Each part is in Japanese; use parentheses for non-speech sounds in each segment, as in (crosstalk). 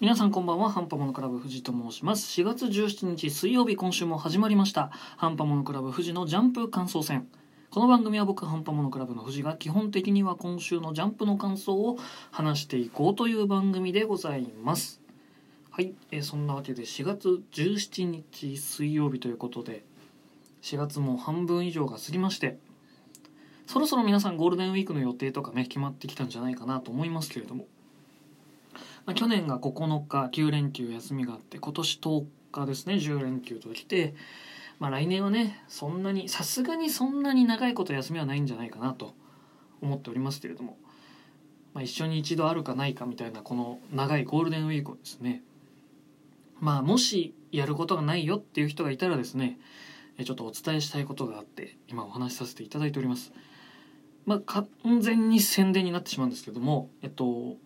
皆さんこんばんは。ハンパモノクラブ藤と申します。4月17日水曜日今週も始まりました。ハンパモノクラブ藤のジャンプ感想戦。この番組は僕ハンパモノクラブの藤が基本的には今週のジャンプの感想を話していこうという番組でございます。はい、えーそんなわけで4月17日水曜日ということで4月も半分以上が過ぎましてそろそろ皆さんゴールデンウィークの予定とかね決まってきたんじゃないかなと思いますけれども。まあ、去年が9日9連休休みがあって今年10日ですね10連休ときて、まあ、来年はねそんなにさすがにそんなに長いこと休みはないんじゃないかなと思っておりますけれども、まあ、一緒に一度あるかないかみたいなこの長いゴールデンウィークをですねまあもしやることがないよっていう人がいたらですねちょっとお伝えしたいことがあって今お話しさせていただいております。まあ、完全に宣伝になってしまうんですけども、えっと、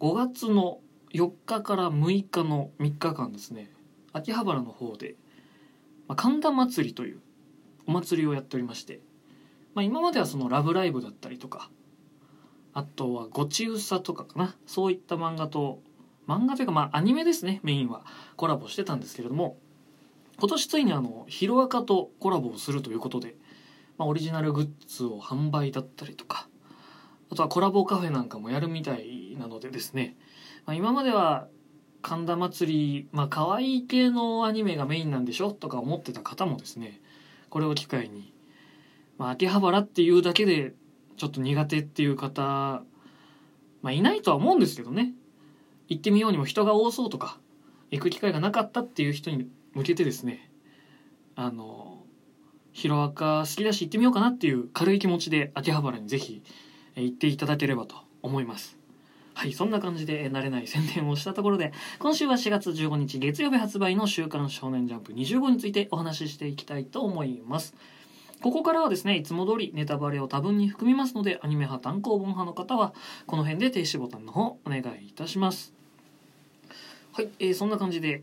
5月の4日から6日の3日間ですね秋葉原の方で、まあ、神田祭りというお祭りをやっておりまして、まあ、今まではその「ラブライブ!」だったりとかあとは「ごちうさ」とかかなそういった漫画と漫画というかまあアニメですねメインはコラボしてたんですけれども今年ついにあのヒロアカとコラボをするということで、まあ、オリジナルグッズを販売だったりとかあとはコラボカフェなんかもやるみたいなのでですね、まあ、今までは神田祭り、まあ可愛い系のアニメがメインなんでしょとか思ってた方もですね、これを機会に、まあ秋葉原っていうだけでちょっと苦手っていう方、まあいないとは思うんですけどね、行ってみようにも人が多そうとか、行く機会がなかったっていう人に向けてですね、あの、ヒロアカ好きだし行ってみようかなっていう軽い気持ちで秋葉原にぜひ行っていただければと思います。はい、そんな感じで慣れない宣伝をしたところで、今週は4月15日月曜日発売の週刊少年ジャンプ25についてお話ししていきたいと思います。ここからはですね、いつも通りネタバレを多分に含みますので、アニメ派単行本派の方は、この辺で停止ボタンの方、お願いいたします。はい、えーそんな感じで、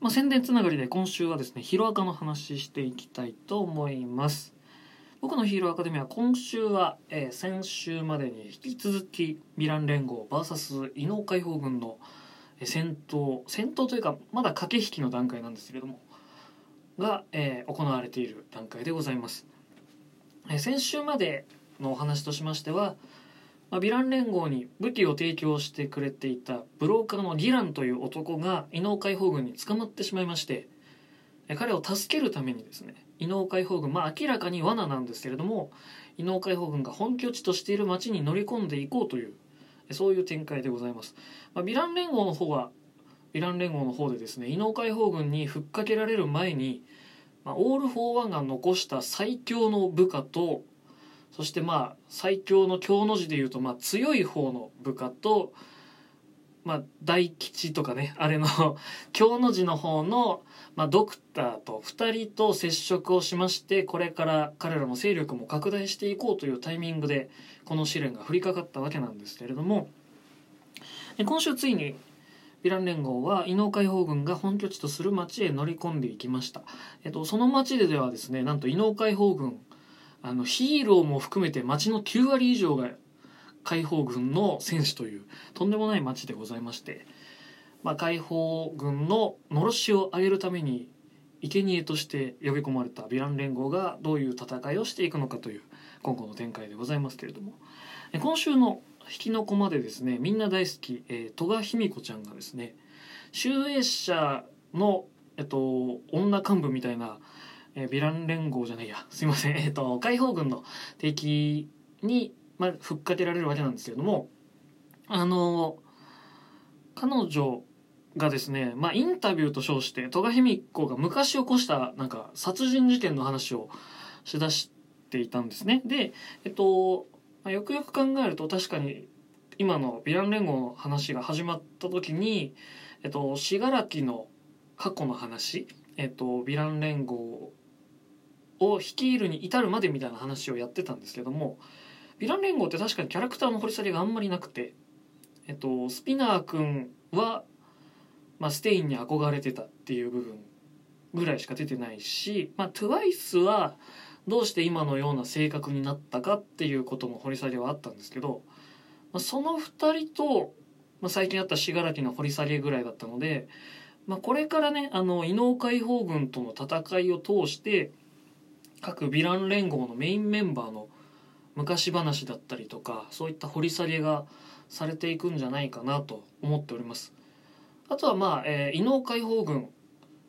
まあ、宣伝つながりで今週はですね、ヒロアカの話していきたいと思います。僕のヒーローアカデミーは今週は、えー先週までに引き続きヴィラン連合 VS 異能解放軍の戦闘戦闘というかまだ駆け引きの段階なんですけれどもが、えー行われている段階でございます、えー先週までのお話としましては、まあ、ヴィラン連合に武器を提供してくれていたブローカーのギランという男が異能解放軍に捕まってしまいまして彼を助けるためにですね異能解放軍まあ明らかに罠なんですけれども異能解放軍が本拠地としている町に乗り込んでいこうというそういう展開でございます、まあ、ヴィラン連合の方はヴィラン連合の方でですね異能解放軍にふっかけられる前に、まあ、オール・フォー・ワンが残した最強の部下とそしてまあ最強の強の字でいうとまあ強い方の部下とまあ大吉とかねあれの (laughs) 強の字の方のまあ、ドクターと2人と接触をしましてこれから彼らの勢力も拡大していこうというタイミングでこの試練が降りかかったわけなんですけれども今週ついにヴィラン連合は異能解放軍が本拠地とする町へ乗り込んでいきました、えっと、その町でではですねなんと異能解放軍あのヒーローも含めて町の9割以上が解放軍の戦士というとんでもない町でございましてまあ、解放軍ののろしを上げるために生贄として呼び込まれたヴィラン連合がどういう戦いをしていくのかという今後の展開でございますけれども。今週の引きの子までですねみんな大好き、えー、戸賀卑弥子ちゃんがですね集英社の、えっと、女幹部みたいな、えーヴィラン連合じゃないやすいません、えっと、解放軍の敵に、まあ、ふっかけられるわけなんですけれどもあの彼女がですね、まあ、インタビューと称して戸賀卑子が昔起こしたなんか殺人事件の話をしだしていたんですね。でえっと、まよくよく考えると確かに今のヴィラン連合の話が始まった時にえっと信楽の過去の話えっとヴィラン連合を率いるに至るまでみたいな話をやってたんですけどもヴィラン連合って確かにキャラクターの掘り下げがあんまりなくて。えっとスピナー君はまあ、ステインに憧れてたっていう部分ぐらいしか出てないし、まあ、TWICE はどうして今のような性格になったかっていうことも掘り下げはあったんですけど、まあ、その2人とまあ、最近あった信楽の掘り下げぐらいだったので、まあ、これからねあの異能解放軍との戦いを通して各ヴィラン連合のメインメンバーの昔話だったりとかそういった掘り下げがされていくんじゃないかなと思っておりますあとはまあ、えー、異能解放軍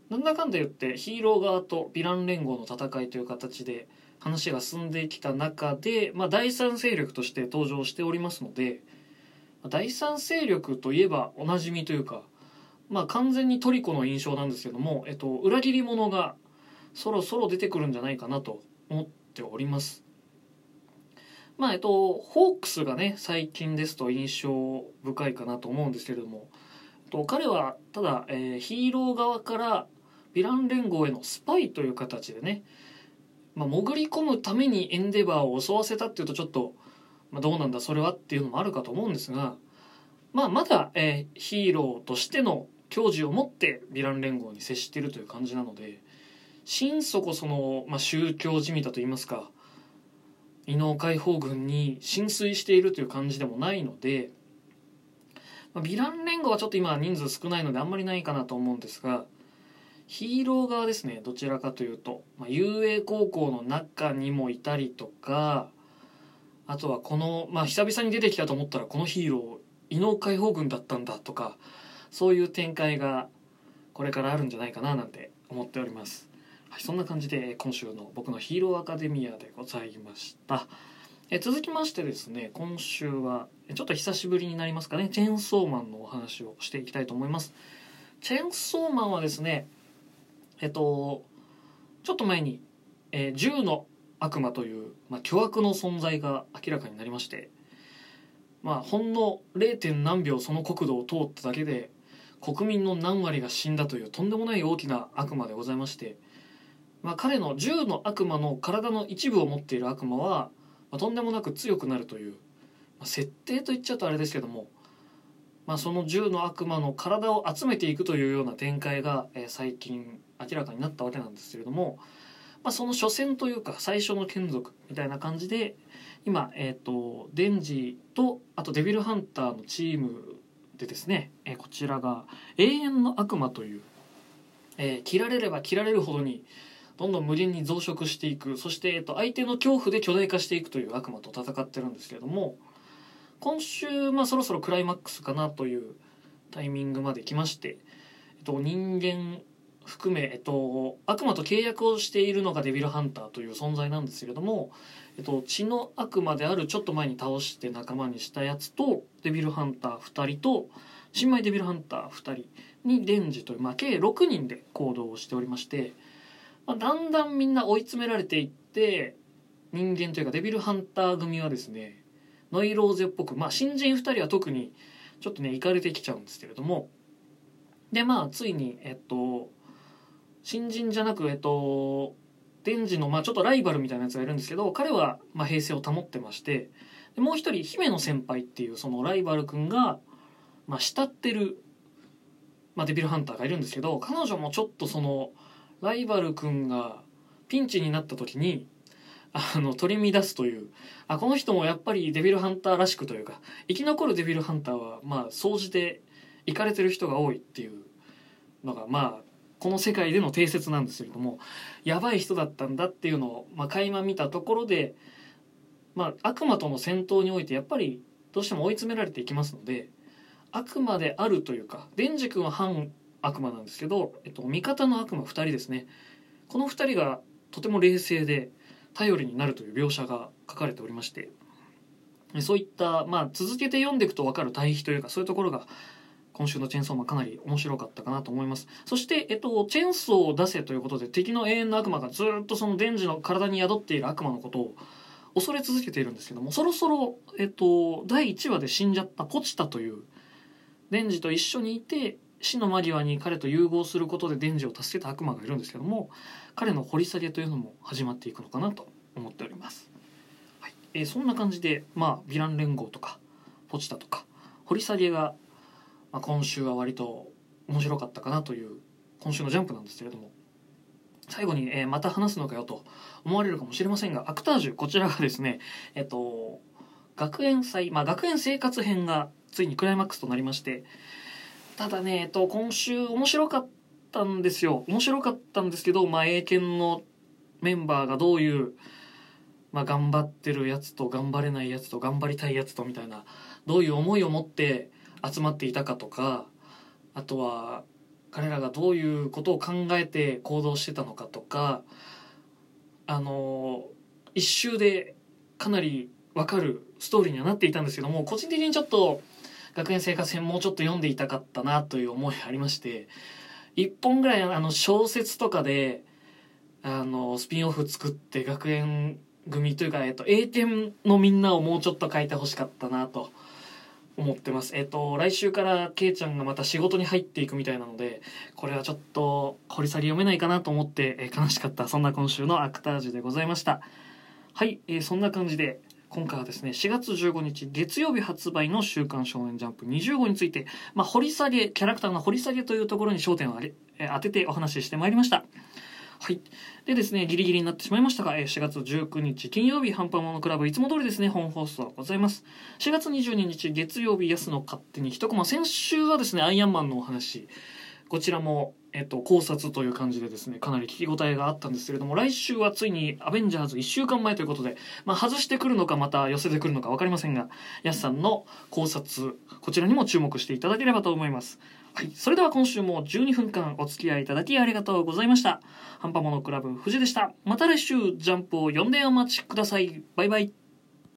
なんだかんだ言ってヒーロー側とヴィラン連合の戦いという形で話が進んできた中で、まあ、第三勢力として登場しておりますので第三勢力といえばおなじみというか、まあ、完全にトリコの印象なんですけども、えっと、裏切り者がそろそろ出てくるんじゃないかなと思っております。まあえっと、ホークスがね最近ですと印象深いかなと思うんですけれども、と、彼はただ、えー、ヒーロー側からヴィラン連合へのスパイという形でね、まあ、潜り込むためにエンデバーを襲わせたっていうとちょっと、まあ、どうなんだそれはっていうのもあるかと思うんですが、まあ、まだ、えー、ヒーローとしての矜持を持ってヴィラン連合に接しているという感じなので心底その、まあ、宗教じみたといいますか異能解放軍に浸水しているという感じでもないので、まあ、ヴィラン連合はちょっと今人数少ないのであんまりないかなと思うんですがヒーロー側ですねどちらかというと、まあ、遊泳高校の中にもいたりとかあとはこの、まあ、久々に出てきたと思ったらこのヒーロー異能解放軍だったんだとかそういう展開がこれからあるんじゃないかななんて思っております。はい、そんな感じで今週の僕のヒーローアカデミアでございました。え続きましてですね今週はちょっと久しぶりになりますかねチェーンソーマンのお話をしていきたいと思いますチェーンソーマンはですねえっとちょっと前に、えー、銃の悪魔という、まあ、巨悪の存在が明らかになりましてまあほんの 0. 何秒その国土を通っただけで国民の何割が死んだというとんでもない大きな悪魔でございましてまあ、彼の銃の悪魔の体の一部を持っている悪魔は、まあ、とんでもなく強くなるという、まあ、設定と言っちゃうとあれですけども、まあ、その銃の悪魔の体を集めていくというような展開が、えー、最近明らかになったわけなんですけれども、まあ、その初戦というか最初の眷属みたいな感じで今、えーと、デンジとあとデビルハンターのチームでですね、えー、こちらが永遠の悪魔という、えー、切られれば切られるほどにどんどん無限に増殖していくそして、えっと、相手の恐怖で巨大化していくという悪魔と戦ってるんですけれども今週、まあ、そろそろクライマックスかなというタイミングまで来まして、えっと、人間含め、えっと、悪魔と契約をしているのがデビルハンターという存在なんですけれども、えっと、血の悪魔であるちょっと前に倒して仲間にしたやつとデビルハンター2人と新米デビルハンター2人にデンジという、まあ、計6人で行動をしておりまして。まあ、だんだんみんな追い詰められていって人間というかデビルハンター組はですねノイローゼっぽく、まあ、新人2人は特にちょっとねいかれてきちゃうんですけれども。でまあついにえっと新人じゃなくえっとデンジの、まあ、ちょっとライバルみたいなやつがいるんですけど彼は、まあ、平静を保ってましてでもう一人姫野先輩っていうそのライバル君が、まあ、慕ってる、まあ、デビルハンターがいるんですけど彼女もちょっとそのライバル君がピンチになった時にあの取り乱すというあこの人もやっぱりデビルハンターらしくというか生き残るデビルハンターはまあ総じて行かれてる人が多いっていうのがまあこの世界での定説なんですけれどもやばい人だったんだっていうのを、まあ、垣間見たところで、まあ、悪魔との戦闘においてやっぱりどうしても追い詰められていきますので悪魔であるというかデンジ君は反悪魔なんですけど、えっと、味方の悪魔2人ですね。この2人がとても冷静で頼りになるという描写が書かれておりましてそういった、まあ、続けて読んでいくと分かる対比というかそういうところが今週のチェーンソーマンかなり面白かったかなと思います。そして、えっと、チェーンソーを出せということで敵の永遠の悪魔がずっとそのデンジの体に宿っている悪魔のことを恐れ続けているんですけどもそろそろ、えっと、第1話で死んじゃったポチタというデンジと一緒にいて死の間際に彼と融合することでデンジを助けた悪魔がいるんですけども彼の掘り下げというのも始まっていくのかなと思っております、はい。えー、そんな感じでまあヴィラン連合とかポチタとか掘り下げが、まあ、今週は割と面白かったかなという今週のジャンプなんですけれども最後に、えー、また話すのかよと思われるかもしれませんがアクタージュこちらがですねえっと学園祭、まあ、学園生活編がついにクライマックスとなりましてただね、えっと、今週面白かったんですよ。面白かったんですけど、まあ、英検のメンバーがどういう、まあ、頑張ってるやつと頑張れないやつと頑張りたいやつとみたいなどういう思いを持って集まっていたかとかあとは彼らがどういうことを考えて行動してたのかとかあの一周でかなり分かるストーリーにはなっていたんですけども個人的にちょっと学園生活編もうちょっと読んでいたかったなという思いありまして一本ぐらいあの小説とかであのスピンオフ作って学園組というか、えっと、A 点のみんなをもうちょっと書いてほしかったなと思ってます。えっと、来週からケイちゃんがまた仕事に入っていくみたいなので、これはちょっと掘り下げ読めないかなと思って、え悲しかった、そんな今週のアクタージュでございました。はい、えー、そんな感じで、今回はですね、4月15日月曜日発売の週刊少年ジャンプ20号について、まあ、掘り下げ、キャラクターの掘り下げというところに焦点をあれ、当ててお話ししてまいりました。はい。でですね、ギリギリになってしまいましたが、4月19日金曜日、ハンパモノクラブ、いつも通りですね、本放送ございます。4月22日月曜日、安の勝手に一コマ、先週はですね、アイアンマンのお話、こちらも、えっと、考察という感じでですね、かなり聞き応えがあったんですけれども、来週はついにアベンジャーズ1週間前ということで、まあ、外してくるのか、また寄せてくるのか分かりませんが、やすさんの考察、こちらにも注目していただければと思います。はい、それでは今週も12分間お付き合いいただきありがとうございました。ハンパモノクラブ藤でした。また来週ジャンプを読んでお待ちください。バイバイ。